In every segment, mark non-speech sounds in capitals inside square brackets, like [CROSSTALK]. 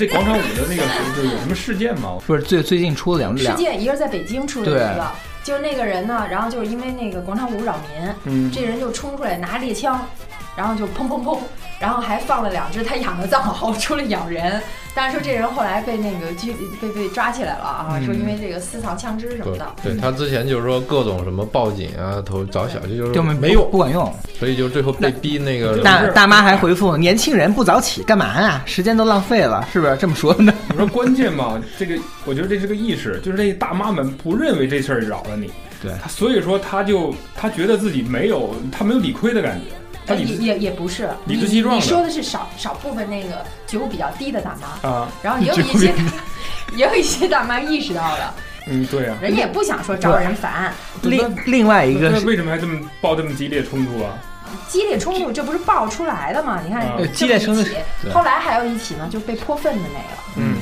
哎，这广场舞的那个就有什么事件吗？不是最最近出了两两事件，一个是在北京出了一个，就是那个人呢，然后就是因为那个广场舞扰民，嗯这人就冲出来拿猎枪，然后就砰砰砰，然后还放了两只他养的藏獒出来咬人。但是说这人后来被那个拘被被抓起来了啊，嗯说因为这个私藏枪支什么的。对，他之前就是说各种什么报警啊，投找小区就是根本没用不，管用。所以就最后被逼那个大大妈还回复：“年轻人不早起干嘛呀？时间都浪费了，是不是这么说的你说关键嘛，这个我觉得这是个意识，就是这大妈们不认为这事儿扰了你，？”对，他所以说他就他觉得自己没有他没有理亏的感觉，也也也不是，理你直气壮的你说的是少少部分那个觉悟比较低的大妈，啊，然后也有一些也有一些大妈意识到了，[LAUGHS] 嗯，对啊。人也不想说招人烦，另另外一个是那为什么还这么爆这么激烈冲突啊？激烈冲突这不是爆出来的吗？你看啊这么激烈冲突一起后来还有一起呢，就被泼粪的那个，嗯，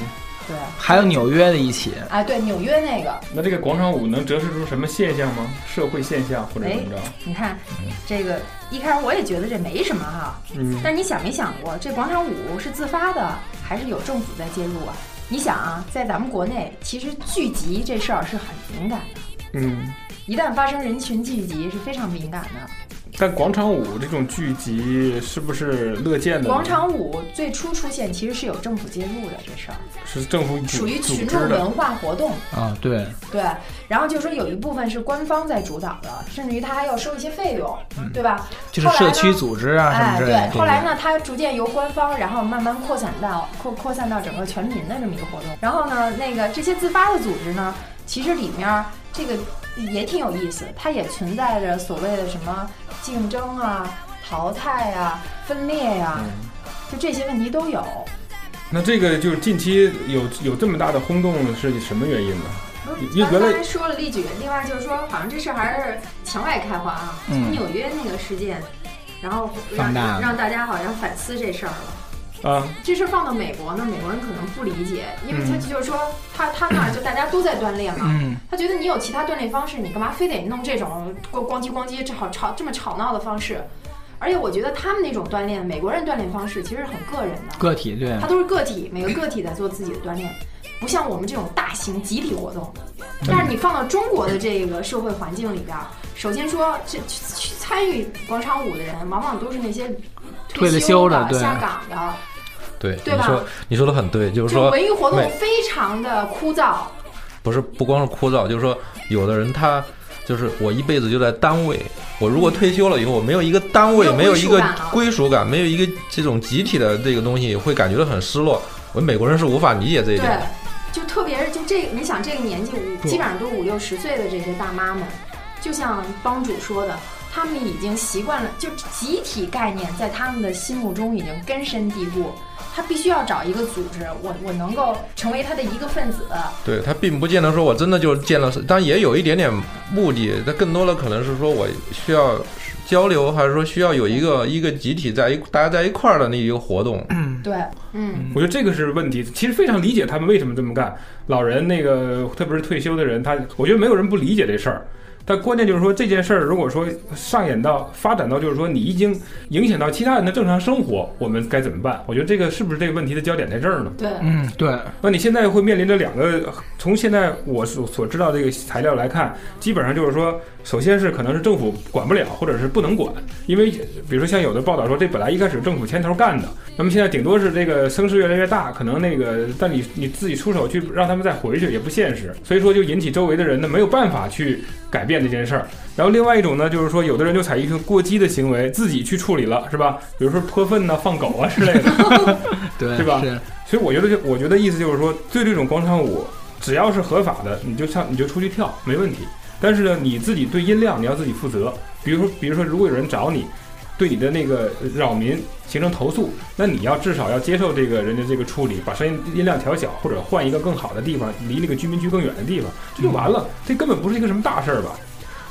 对，还有纽约的一起，哎，对，纽约那个，那这个广场舞能折射出什么现象吗？社会现象或者怎么着？你看这个一开始我也觉得这没什么哈，嗯，但是你想没想过，这广场舞是自发的，还是有政府在介入啊？你想啊，在咱们国内，其实聚集这事儿是很敏感的，嗯，一旦发生人群聚集是非常敏感的。但广场舞这种聚集是不是乐见的？广场舞最初出现其实是有政府介入的这事儿，是政府属于群众文化活动。啊，对，对，然后就说有一部分是官方在主导的，甚至于他还要收一些费用，对吧？就是社区组织啊什么哎，之类的。对，后来呢，它逐渐由官方，然后慢慢扩散到扩扩散到整个全民的这么一个活动。然后呢，那个这些自发的组织呢，其实里面儿这个也挺有意思，它也存在着所谓的什么竞争啊、淘汰啊、分裂呀、嗯就这些问题都有。那这个就是近期有有这么大的轰动是什么原因呢？因为刚才说了例举，另外就是说，好像这事儿还是墙外开花啊。嗯从纽约那个事件，然后让让大家好像反思这事儿了。啊，这事儿放到美国呢，美国人可能不理解，因为他嗯就是说，他他那儿就大家都在锻炼嘛，嗯，他觉得你有其他锻炼方式，你干嘛非得弄这种咣咣叽咣叽这好吵这么吵闹的方式？而且我觉得他们那种锻炼，美国人锻炼方式其实很个人的，个体对。他，都是个体，每个个体在做自己的锻炼，不像我们这种大型集体活动。但是你放到中国的这个社会环境里边儿，首先说这去去参与广场舞的人，往往都是那些退了休休的对下岗的，对，对吧你说你说的很对，就是就说文艺活动非常的枯燥。不是不光是枯燥，就是说有的人他就是我一辈子就在单位，我如果退休了以后，我没有一个单位，没没有有一个归属感没有一个这种集体的这个东西，会感觉到很失落。我们美国人是无法理解这一对点。，就特别是就这，你想这个年纪五，基本上都五六十岁的这些大妈们，就像帮主说的，他们已经习惯了，就集体概念在他们的心目中已经根深蒂固。他必须要找一个组织，我我能够成为他的一个分子。对他并不见得说我真的就见了，当然也有一点点目的，他更多的可能是说我需要交流，还是说需要有一个一个集体在一大家在一块儿的那一个活动。对，嗯，我觉得这个是问题。其实非常理解他们为什么这么干。老人那个，特别是退休的人，他我觉得没有人不理解这事儿。但关键就是说这件事儿，如果说上演到发展到就是说你已经影响到其他人的正常生活，我们该怎么办？我觉得这个是不是这个问题的焦点在这儿呢？对，嗯，对，那你现在会面临着两个，从现在我所所知道这个材料来看，基本上就是说，首先是可能是政府管不了，或者是不能管，因为比如说像有的报道说，这本来一开始政府牵头干的，那么现在顶多是这个声势越来越大，可能那个，但你你自己出手去让他们再回去也不现实，所以说就引起周围的人呢没有办法去改变这件事儿。然后另外一种呢，就是说有的人就采取过激的行为，自己去处理了，是吧？比如说泼粪呐、放狗啊之类的。[LAUGHS] 对，对吧是，所以我觉得就，我觉得意思就是说，对这种广场舞，只要是合法的，你就上你就出去跳没问题。但是呢，你自己对音量你要自己负责。比如说，比如说，如果有人找你，对你的那个扰民形成投诉，那你要至少要接受这个人的这个处理，把声音音量调小，或者换一个更好的地方，离那个居民区更远的地方，这就完了。这根本不是一个什么大事儿吧？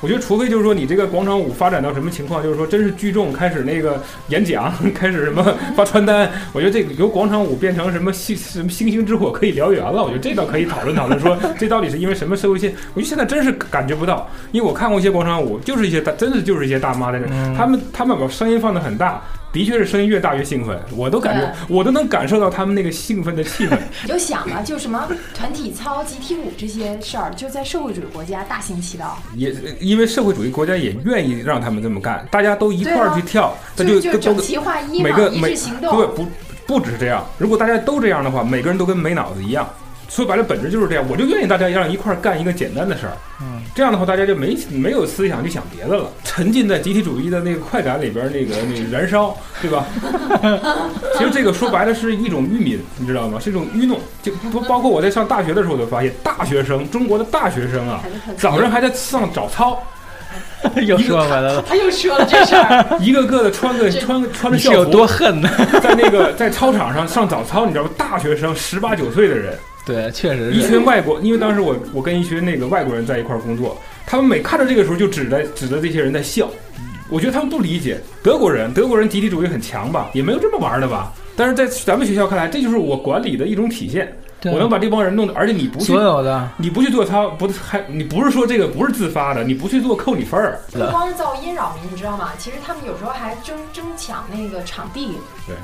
我觉得，除非就是说你这个广场舞发展到什么情况，就是说真是聚众开始那个演讲，开始什么发传单，我觉得这个由广场舞变成什么星什么星星之火可以燎原了，我觉得这倒可以讨论讨论，说这到底是因为什么社会现？我觉得现在真是感觉不到，因为我看过一些广场舞，就是一些大，真的就是一些大妈在那，他们他们把声音放得很大。的确是声音越大越兴奋，我都感觉我都能感受到他们那个兴奋的气氛。[LAUGHS] 你就想啊，就什么团体操、集体舞这些事儿，就在社会主义国家大行其道。也因为社会主义国家也愿意让他们这么干，大家都一块儿去跳，那就就整齐划一嘛，一每个每致行动。对不不只是这样，如果大家都这样的话，每个人都跟没脑子一样。说白了，本质就是这样。我就愿意大家让一块儿干一个简单的事儿，嗯，这样的话，大家就没没有思想去想别的了，沉浸在集体主义的那个快感里边，那个那个燃烧，对吧？[LAUGHS] 其实这个说白了是一种愚民，你知道吗？是一种愚弄。就不包括我在上大学的时候，我就发现，大学生，中国的大学生啊，早上还在上早操，[LAUGHS] 又说回来了，他又说了这事儿，[LAUGHS] 一个个的穿个穿个穿着你是有校服，多恨呢？在那个在操场上上早操，你知道吗？大学生十八九岁的人。对，确实一。群外国，因为当时我我跟一群那个外国人在一块儿工作，他们每看到这个时候就指着指着这些人在笑，我觉得他们不理解德国人，德国人集体主义很强吧，也没有这么玩的吧。但是在咱们学校看来，这就是我管理的一种体现。我能把这帮人弄得，而且你不去所有的你不去做操，不还你不是说这个不是自发的，你不去做扣你分儿。不光是噪音扰民，你知道吗？其实他们有时候还争争抢那个场地，对，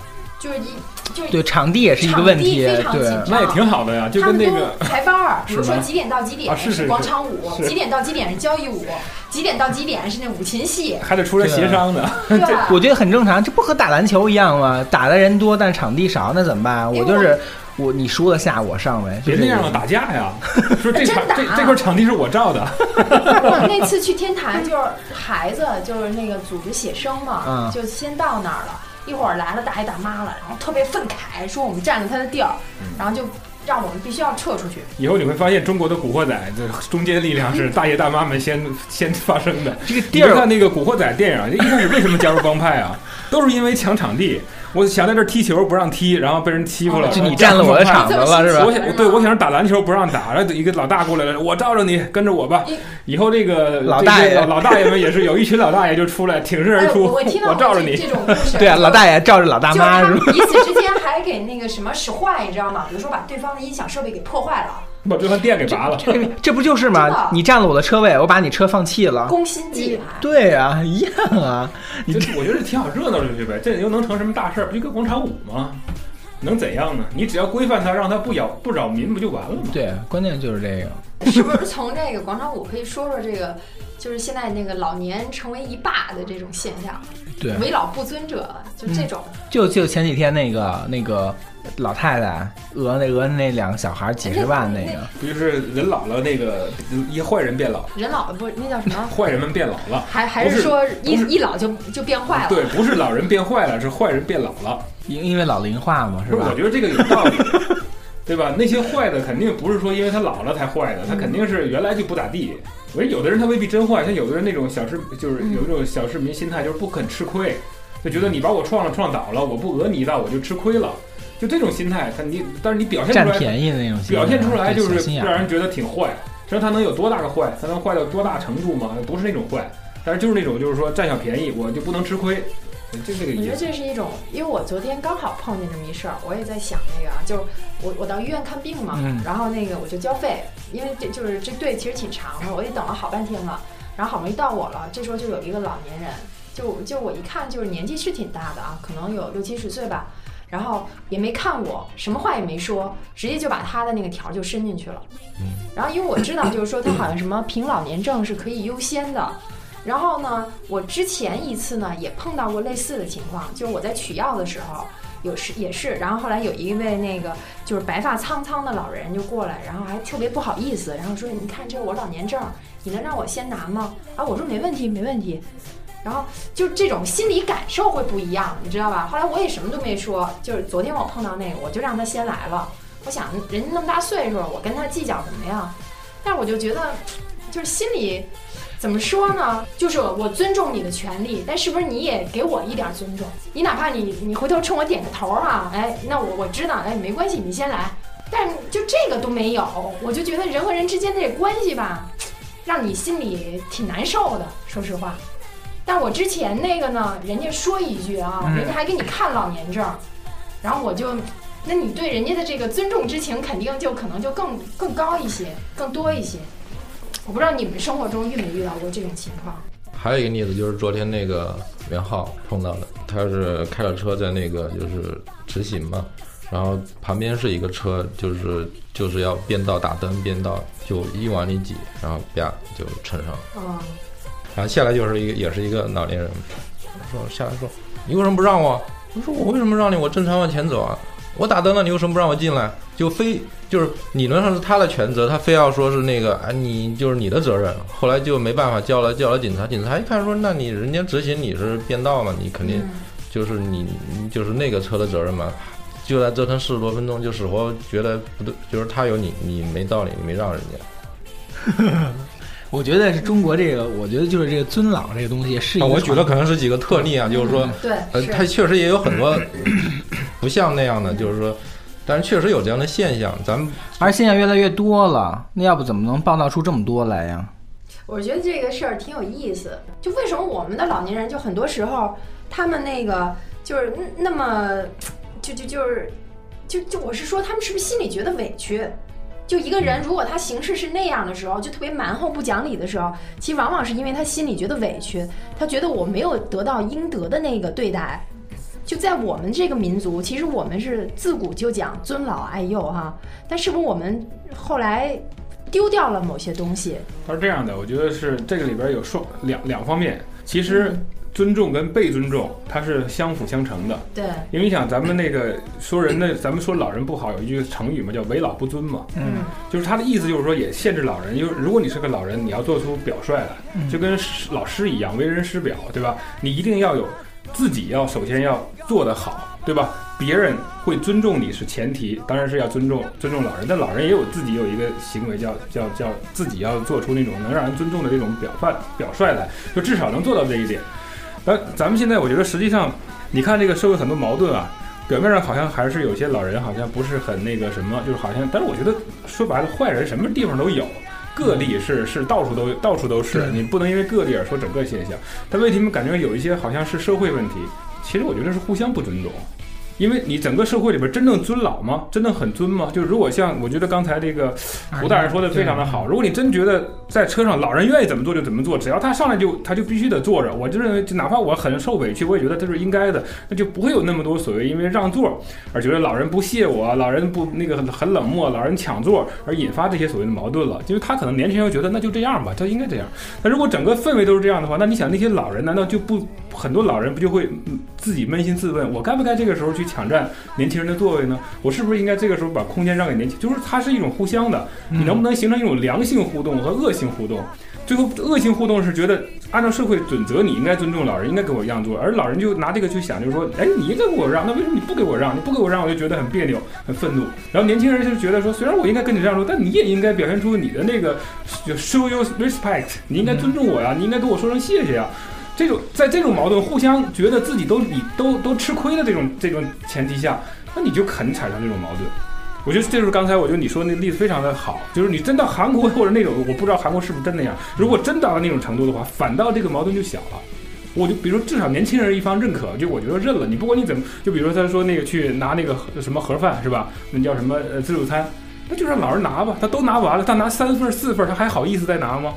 就是一就是对场地也是一个问题，非常紧对张那也挺好的呀，就他们都跟那个排班儿，[LAUGHS] 比如说几点到几点啊是是广场舞，几点到几点是交谊舞，几点到几点是那舞琴戏，[LAUGHS] 还得出来协商的。[LAUGHS] 对我觉得很正常，这不和打篮球一样吗？打的人多，但场地少，那怎么办？我就是我，你输了下，我上呗，别那样了，打架呀！说这场这这块场地是我照的，我那次去天坛，就是孩子就是那个组织写生嘛，嗯就先到那儿了。一会儿来了大爷大妈了，然后特别愤慨，说我们占了他的地儿，然后就让我们必须要撤出去。以后你会发现，中国的古惑仔这中间力量是大爷大妈们先 [LAUGHS] 先发生的。这个地儿你别看那个古惑仔电影，一开始为什么加入帮派啊？[LAUGHS] 都是因为抢场地。我想在这儿踢球不让踢，然后被人欺负了，哦就你占了我的场子了，是吧我？想对，我想打篮球不让打，然后一个老大过来了，我罩着你，跟着我吧。以后这个老大爷老老大爷们也是有一群老大爷就出来挺身而哎，出，我我罩着你这这。种故事，对啊，老大爷罩着老大妈是吧？彼此之间还给那个什么使坏，你知道吗？比如说把对方的音响设备给破坏了，把对方电给拔了。这不就是吗？你占了我的车位，我把你车放弃了。攻心计还。对啊，一样啊。你这我觉得挺好，热闹就去呗，这又能成什么大事儿？不就个广场舞吗？能怎样呢？你只要规范它，让它不扰不扰民，不就完了吗？对，关键就是这个。是不是从这个广场舞可以说说这个，就是现在那个老年成为一霸的这种现象，对，为老不尊者，就这种。就就前几天那个那个老太太讹那讹那两个小孩几十万那个，不就是人老了，那个一坏人变老，人老了不，那叫什么？坏人们变老了。还还是是说一是一老就就变坏了？对，不是老人变坏了，是坏人变老了。因因为老龄化嘛，是，吧我？觉得这个有道理，对吧？那些坏的肯定不是说因为他老了才坏的，他肯定是原来就不咋地。我觉得有的人他未必真坏，像有的人那种小市就是有一种小市民心态，就是不肯吃亏，就觉得你把我撞了撞倒了，我不讹你一道我就吃亏了，就这种心态。他你但是你表现出来，便宜的那种心态，表现出来就是让人觉得挺坏。实际上他能有多大个坏？他能坏到多大程度吗？不是那种坏，但是就是那种就是说占小便宜，我就不能吃亏，就这个我觉得。这是一种，因为我昨天刚好碰见这么一事儿，我也在想那个啊，就是我我到医院看病嘛，嗯然后那个我就交费，因为这就是这队其实挺长的，我也等了好半天了，然后好不容易到我了，这时候就有一个老年人，就就我一看就是年纪是挺大的啊，可能有六七十岁吧，然后也没看我，什么话也没说，直接就把他的那个条儿就伸进去了。然后因为我知道，就是说他好像什么凭老年证是可以优先的。然后呢，我之前一次呢也碰到过类似的情况，就是我在取药的时候，有时也是，然后后来有一位那个就是白发苍苍的老人就过来，然后还特别不好意思，然后说：“你看这是我老年证，你能让我先拿吗？”啊，我说没问题，没问题。然后就这种心理感受会不一样，你知道吧？后来我也什么都没说，就是昨天我碰到那个，我就让他先来了。我想人家那么大岁数，我跟他计较什么呀？但是我就觉得，就是心里怎么说呢？就是我尊重你的权利，但是不是你也给我一点尊重？你哪怕你你回头冲我点个头啊，哎，那我我知道，哎，没关系，你先来。但就这个都没有，我就觉得人和人之间的这关系吧，让你心里挺难受的。说实话，但我之前那个呢，人家说一句啊，嗯人家还给你看老年证，然后我就，那你对人家的这个尊重之情，肯定就可能就更更高一些，更多一些。我不知道你们生活中遇没遇到过这种情况？还有一个例子就是昨天那个袁浩碰到的，他是开着车在那个就是直行嘛，然后旁边是一个车，就是就是要变道打灯变道，就一往里挤，然后啪就蹭上了。哦，然后下来就是一个也是一个老年人，说下来说你为什么不让我？我说我为什么让你？我正常往前走啊！我打灯了，你为什么不让我进来？就非就是理论上是他的全责，他非要说是那个啊，你就是你的责任。后来就没办法叫了叫了警察，警察一看说，那你人家执行你是变道嘛，你肯定就是你你就是那个车的责任嘛。就在折腾四十多分钟，就死活觉得不对，就是他有你你没道理，你没让人家。[LAUGHS] 我觉得是中国这个，我觉得就是这个尊老这个东西是一啊，我举的可能是几个特例啊，就是说。对，呃，是它确实也有很多不像那样的，就是说，但是确实有这样的现象。咱们而现象越来越多了，那要不怎么能报道出这么多来呀？我觉得这个事儿挺有意思。就为什么我们的老年人，就很多时候他们那个就是那么，就就就是，就就我是说，他们是不是心里觉得委屈？就一个人，如果他行事是那样的时候，就特别蛮横不讲理的时候，其实往往是因为他心里觉得委屈，他觉得我没有得到应得的那个对待。就在我们这个民族，其实我们是自古就讲尊老爱幼哈，但是不是我们后来丢掉了某些东西？它是这样的，我觉得是这个里边有双两两方面。其实尊重跟被尊重，它是相辅相成的。对，因为你想，咱们那个说人的，咱们说老人不好，有一句成语嘛，叫为老不尊嘛。嗯，就是他的意思，就是说也限制老人。因为如果你是个老人，你要做出表率来，就跟师老师一样，为人师表，对吧？你一定要有自己要首先要做得好，对吧？别人会尊重你是前提，当然是要尊重尊重老人。但老人也有自己有一个行为叫叫叫自己要做出那种能让人尊重的这种表范表率来，就至少能做到这一点。但咱们现在我觉得实际上，你看这个社会很多矛盾啊，表面上好像还是有些老人好像不是很那个什么，就是好像，但是我觉得说白了，坏人什么地方都有，个例是是到处都到处都是，你不能因为个例而说整个现象。但为什么感觉有一些好像是社会问题？其实我觉得是互相不尊重。因为你整个社会里边真正尊老吗？真的很尊吗？就是如果像我觉得刚才这个胡大人说的非常的好，如果你真觉得在车上老人愿意怎么做就怎么做，只要他上来就他就必须得坐着，我就认为就哪怕我很受委屈，我也觉得这是应该的，那就不会有那么多所谓因为让座而觉得老人不屑我，老人不那个很很冷漠，老人抢座而引发这些所谓的矛盾了。因为他可能年轻人觉得那就这样吧，他应该这样。那如果整个氛围都是这样的话，那你想那些老人难道就不很多老人不就会嗯自己扪心自问，我该不该这个时候去抢占年轻人的座位呢？我是不是应该这个时候把空间让给年轻？就是它是一种互相的，你能不能形成一种良性互动和恶性互动？最后恶性互动是觉得按照社会准则，你应该尊重老人，应该给我让座，而老人就拿这个去想，就是说，哎，你应该给我让，那为什么你不给我让？你不给我让，我就觉得很别扭、很愤怒。然后年轻人就觉得说，虽然我应该跟你让座，但你也应该表现出你的那个就 show your respect，你应该尊重我呀，你应该跟我说声谢谢呀。这种在这种矛盾互相觉得自己都你都都吃亏的这种这种前提下，那你就肯产生这种矛盾。我觉得这就是刚才我觉得你说那个例子非常的好，就是你真到韩国或者那种，我不知道韩国是不是真那样。如果真到了那种程度的话，反倒这个矛盾就小了。我就比如至少年轻人一方认可，就我觉得认了。你不管你怎么，就比如说他说那个去拿那个什么盒饭是吧？那叫什么自助餐，那就让老人拿吧，他都拿完了，他拿三份四份，他还好意思再拿吗？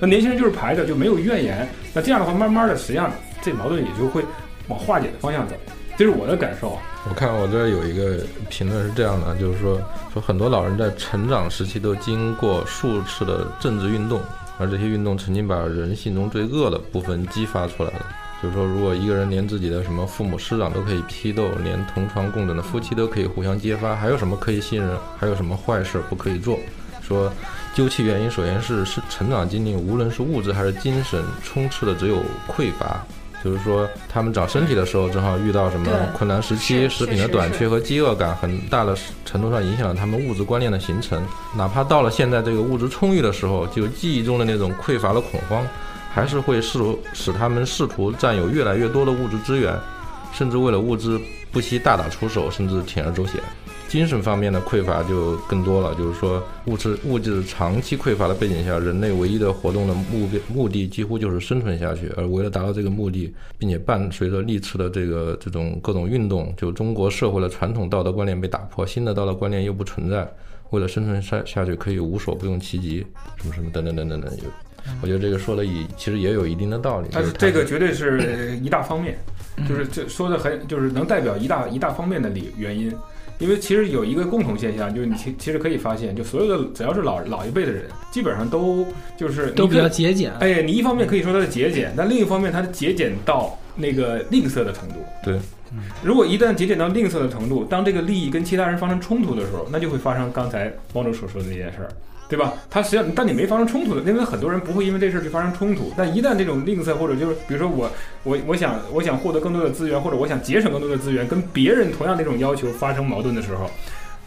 那年轻人就是排着，就没有怨言。那这样的话，慢慢的，实际上这矛盾也就会往化解的方向走。这是我的感受啊。我看我这儿有一个评论是这样的，就是说说很多老人在成长时期都经过数次的政治运动，而这些运动曾经把人性中最恶的部分激发出来了。就是说，如果一个人连自己的什么父母师长都可以批斗，连同床共枕的夫妻都可以互相揭发，还有什么可以信任？还有什么坏事不可以做？说究其原因，首先是是成长经历，无论是物质还是精神，充斥的只有匮乏。就是说，他们长身体的时候，正好遇到什么困难时期，食品的短缺和饥饿感，很大的程度上影响了他们物质观念的形成。哪怕到了现在这个物质充裕的时候，就记忆中的那种匮乏的恐慌，还是会试图使他们试图占有越来越多的物质资源，甚至为了物质不惜大打出手，甚至铤而走险。精神方面的匮乏就更多了，就是说物质物质长期匮乏的背景下，人类唯一的活动的目标目的几乎就是生存下去。而为了达到这个目的，并且伴随着历次的这个这种各种运动，就中国社会的传统道德观念被打破，新的道德观念又不存在。为了生存下下去，可以无所不用其极，什么什么等等等等等。有，我觉得这个说的也其实也有一定的道理。但是这个绝对是一大方面，就是这说的很就是能代表一大一大方面的理原因。因为其实有一个共同现象，就是你其其实可以发现，就所有的只要是老老一辈的人，基本上都就是都比较节俭。哎，你一方面可以说他的节俭，但另一方面他的节俭到那个吝啬的程度。对，如果一旦节俭到吝啬的程度，当这个利益跟其他人发生冲突的时候，那就会发生刚才汪总所说的那件事儿，对吧？他实际上，但你没发生冲突的，因为很多人不会因为这事儿去发生冲突。但一旦这种吝啬，或者就是比如说我我我想我想获得更多的资源，或者我想节省更多的资源，跟别人同样的这种要求发生矛盾的时候，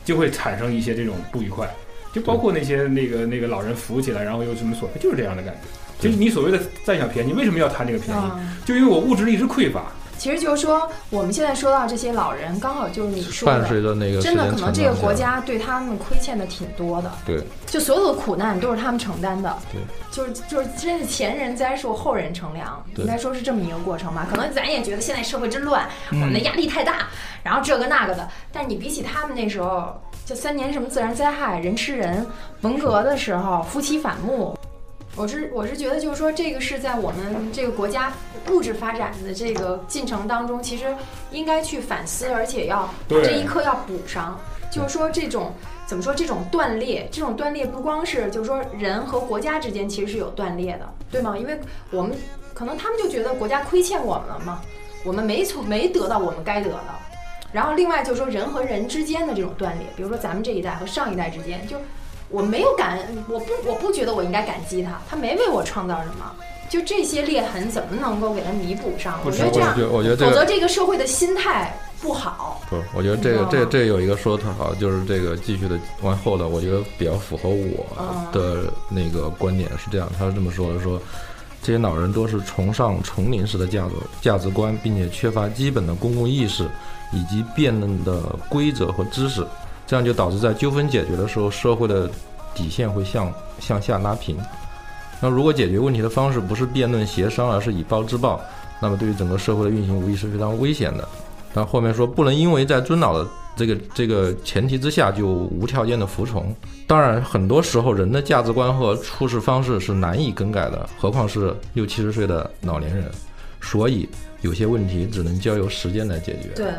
就会产生一些这种不愉快。就包括那些那个那个老人扶起来，然后又什么索赔，就是这样的感觉。就是你所谓的占小便宜，为什么要贪这个便宜？嗯，就因为我物质一直匮乏。其实就是说，我们现在说到这些老人，刚好就是你说伴的，那个真的可能这个国家对他们亏欠的挺多的，对。就所有的苦难都是他们承担的，对，就是就是真是前人栽树后人乘凉，应该说是这么一个过程吧。可能咱也觉得现在社会真乱，我嗯们的压力太大，然后这个那个的，但是你比起他们那时候，就三年什么自然灾害，人吃人，文革的时候，夫妻反目。我是我是觉得，就是说，这个是在我们这个国家物质发展的这个进程当中，其实应该去反思，而且要把这一课要补上。就是说，这种怎么说？这种断裂，这种断裂不光是就是说人和国家之间其实是有断裂的，对吗？因为我们可能他们就觉得国家亏欠我们了嘛，我们没从没得到我们该得的。然后另外就是说人和人之间的这种断裂，比如说咱们这一代和上一代之间，就我没有感，我不我不觉得我应该感激他，他没为我创造什么。就这些裂痕怎么能够给他弥补上？我觉得这样我觉，得我觉得这个否则这个社会的心态不好。不，我觉得这个这这有一个说的特好，就是这个继续的往后的，我觉得比较符合我嗯的那个观点是这样，他是这么说的：说这些老人都是崇尚丛林式的价值价值观，并且缺乏基本的公共意识以及辩论的规则和知识，这样就导致在纠纷解决的时候，社会的底线会向向下拉平。那如果解决问题的方式不是辩论协商，而是以暴制暴，那么对于整个社会的运行无疑是非常危险的。但后面说不能因为在尊老的这个这个前提之下就无条件的服从。当然，很多时候人的价值观和处事方式是难以更改的，何况是六七十岁的老年人。所以有些问题只能交由时间来解决。对，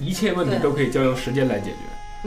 一切问题都可以交由时间来解决。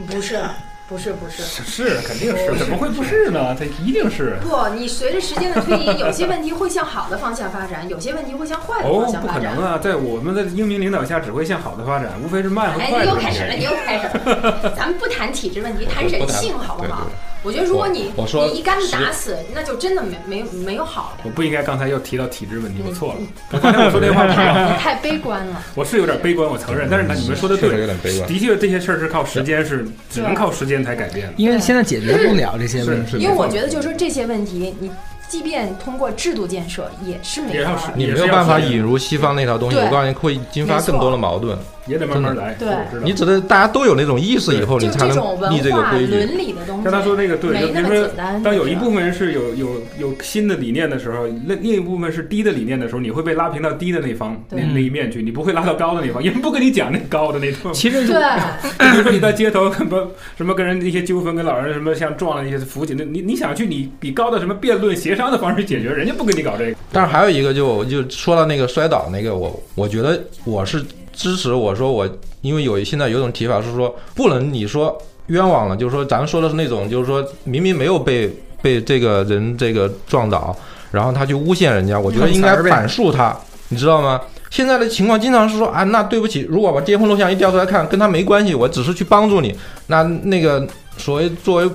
不是，不是，不是。是，肯定是，怎么会不是呢？它一定是。不，你随着时间的推移，[LAUGHS] 有些问题会向好的方向发展，有些问题会向坏的哦方，向发展。不可能啊！在我们的英明领导下，只会向好的发展，无非是慢和哎，快你又开始了，你又开始了。咱们不谈体制问题，谈人性，好不好？我觉得如果你我我说你一竿子打死，那就真的没没没有好的。我不应该刚才又提到体制问题，我错了。刚才我说那话不太，[LAUGHS] 你太悲观了。我是有点悲观，我承认。但是呢，你们说的确实有对，点悲观。的确这些事儿是靠时间，是只能靠时间才改变的。因为现在解决不了这些问题。因为我觉得就是说这些问题，你即便通过制度建设，也是没法。你没有办法引入西方那套东西，我告诉你会引发更多的矛盾。也得慢慢来。对知道你只能大家都有那种意识以后，你才能立这个规矩。伦理的东西，像他说那个对，就比如说。当有一部分人是有有有新的理念的时候，那另一部分是低的理念的时候，你会被拉平到低的那方那那一面去，你不会拉到高的那方，也不跟你讲那高的那种。其实对，就 [LAUGHS] 比如说你在街头什么什么跟人一些纠纷，跟老人什么像撞了一些扶起，那你你想去你比高的什么辩论协商的方式解决，人家不跟你搞这个。但是还有一个就，就说到那个摔倒那个，我我觉得我是支持。我说我因为有现在有种提法是说，不能你说冤枉了，就是说咱们说的是那种，就是说明明没有被被这个人这个撞倒，然后他去诬陷人家，我觉得应该反诉他，你知道吗？现在的情况经常是说啊，那对不起，如果把监控录像一调出来看，跟他没关系，我只是去帮助你，那那个所谓作为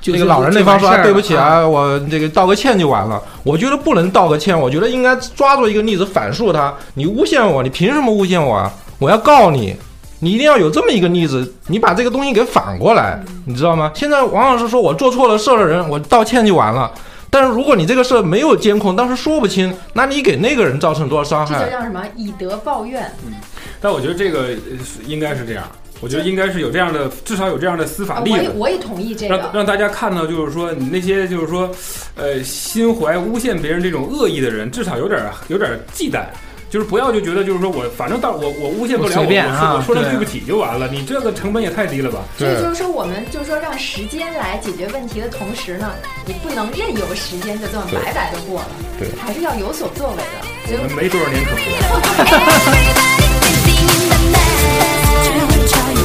就那个老人那方说、啊、对不起啊，啊，我这个道个歉就完了。我觉得不能道个歉，我觉得应该抓住一个例子反诉他。你诬陷我，你凭什么诬陷我啊？我要告你。你一定要有这么一个例子，你把这个东西给反过来，你知道吗？现在王老师说我做错了事儿的人，我道歉就完了。但是如果你这个事儿没有监控，当时说不清，那你给那个人造成多少伤害这？叫什么？以德报怨。嗯但我觉得这个应该是这样，我觉得应该是有这样的，至少有这样的司法啊例子。我也我也同意这让个。让大家看到，就是说你那些就是说，呃，心怀诬陷别人这种恶意的人，至少有点有点忌惮，就是不要就觉得就是说我反正到我我诬陷不了我随我，说我说了对不起就完了，你这个成本也太低了吧？所以就是说，我们就是说让时间来解决问题的同时呢，你不能任由时间就这么白白的过了，对还是要有所作为的。所以我们没多少年可活。[LAUGHS]